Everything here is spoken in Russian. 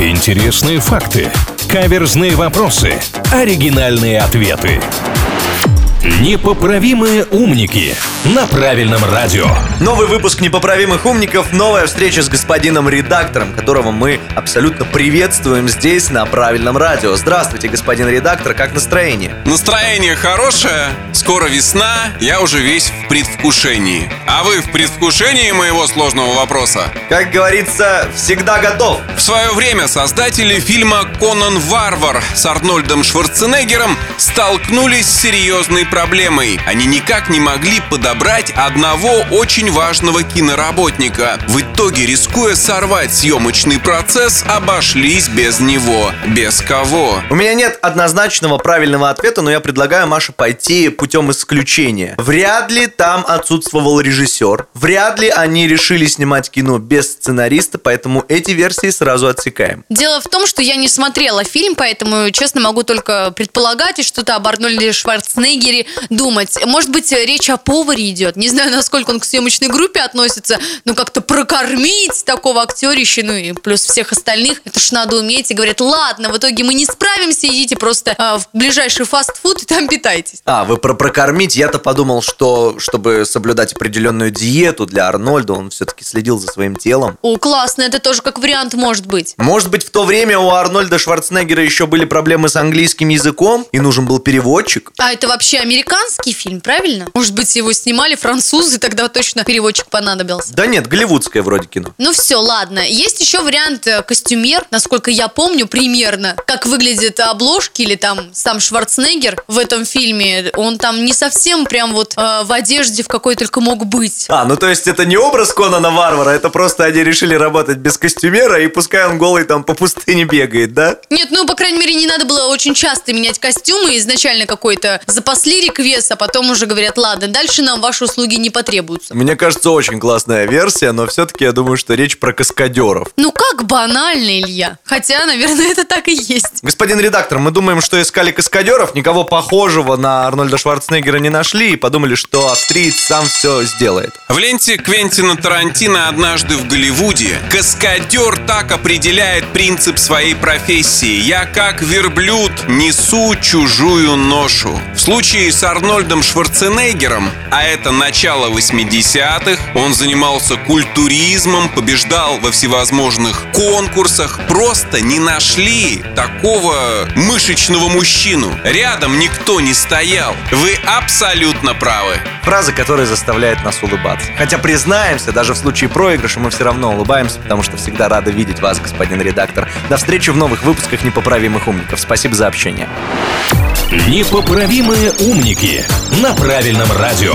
Интересные факты. Каверзные вопросы. Оригинальные ответы. Непоправимые умники на правильном радио. Новый выпуск «Непоправимых умников», новая встреча с господином редактором, которого мы абсолютно приветствуем здесь, на правильном радио. Здравствуйте, господин редактор, как настроение? Настроение хорошее, скоро весна, я уже весь в предвкушении. А вы в предвкушении моего сложного вопроса? Как говорится, всегда готов. В свое время создатели фильма «Конан Варвар» с Арнольдом Шварценеггером столкнулись с серьезной проблемой. Они никак не могли подобрать одного очень важного киноработника. В итоге, рискуя сорвать съемочный процесс, обошлись без него. Без кого? У меня нет однозначного правильного ответа, но я предлагаю Маше пойти путем исключения. Вряд ли там отсутствовал режиссер. Вряд ли они решили снимать кино без сценариста, поэтому эти версии сразу отсекаем. Дело в том, что я не смотрела фильм, поэтому, честно, могу только предполагать и что-то об Арнольде Шварценеггере думать. Может быть, речь о поваре идет. Не знаю, насколько он к съемочной группе относится, но как-то прокормить такого актерища, ну и плюс всех остальных, это ж надо уметь. И говорят, ладно, в итоге мы не справимся, идите просто а, в ближайший фастфуд и там питайтесь. А, вы про прокормить? Я-то подумал, что чтобы соблюдать определенную диету для Арнольда, он все-таки следил за своим телом. О, классно, это тоже как вариант может быть. Может быть, в то время у Арнольда Шварценеггера еще были проблемы с английским языком, и нужен был переводчик? А это вообще американский фильм, правильно? Может быть, его снимали французы, тогда точно переводчик понадобился. Да нет, голливудское вроде кино. Ну все, ладно. Есть еще вариант э, костюмер, насколько я помню, примерно, как выглядят обложки или там сам Шварценеггер в этом фильме. Он там не совсем прям вот э, в одежде, в какой только мог быть. А, ну то есть это не образ Конана Варвара, это просто они решили работать без костюмера, и пускай он голый там по пустыне бегает, да? Нет, ну, по крайней мере, не надо было очень часто менять костюмы. Изначально какой-то запасли реквес, а потом уже говорят, ладно, дальше нам ваши услуги не потребуются. Мне кажется, очень классная версия, но все-таки я думаю, что речь про каскадеров. Ну, как банально, Илья. Хотя, наверное, это так и есть. Господин редактор, мы думаем, что искали каскадеров, никого похожего на Арнольда Шварценеггера не нашли и подумали, что австриец сам все сделает. В ленте Квентина Тарантино «Однажды в Голливуде» каскадер так определяет принцип своей профессии. Я как верблюд несу чужую ношу. В случае с Арнольдом Шварценеггером, а это начало 80-х, он занимался культуризмом, побеждал во всевозможных конкурсах. Просто не нашли такого мышечного мужчину. Рядом никто не стоял. Вы абсолютно правы. Фраза, которая заставляет нас улыбаться. Хотя признаемся, даже в случае проигрыша мы все равно улыбаемся, потому что всегда рады видеть вас, господин редактор. До встречи в новых выпусках «Непоправимых умников». Спасибо за общение. Непоправимые умники на правильном радио.